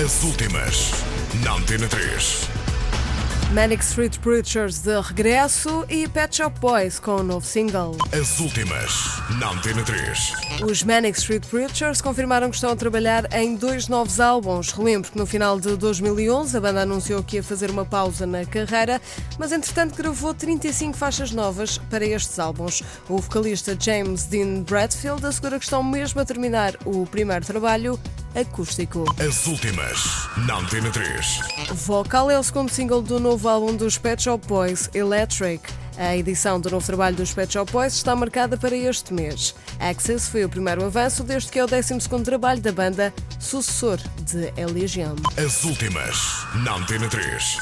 As últimas, na Antena 3. Manic Street Preachers de regresso e Pet Shop Boys com um novo single. As últimas, na Antena 3. Os Manic Street Preachers confirmaram que estão a trabalhar em dois novos álbuns. Relembro que no final de 2011 a banda anunciou que ia fazer uma pausa na carreira, mas entretanto gravou 35 faixas novas para estes álbuns. O vocalista James Dean Bradfield assegura que estão mesmo a terminar o primeiro trabalho acústico. As últimas, na Antena 3. Vocal é o segundo single do novo álbum dos Pet Shop Boys, Electric. A edição do novo trabalho dos Pet Shop Boys está marcada para este mês. Access foi o primeiro avanço desde que é o 12 trabalho da banda, sucessor de Elysium. As últimas, na Antena 3.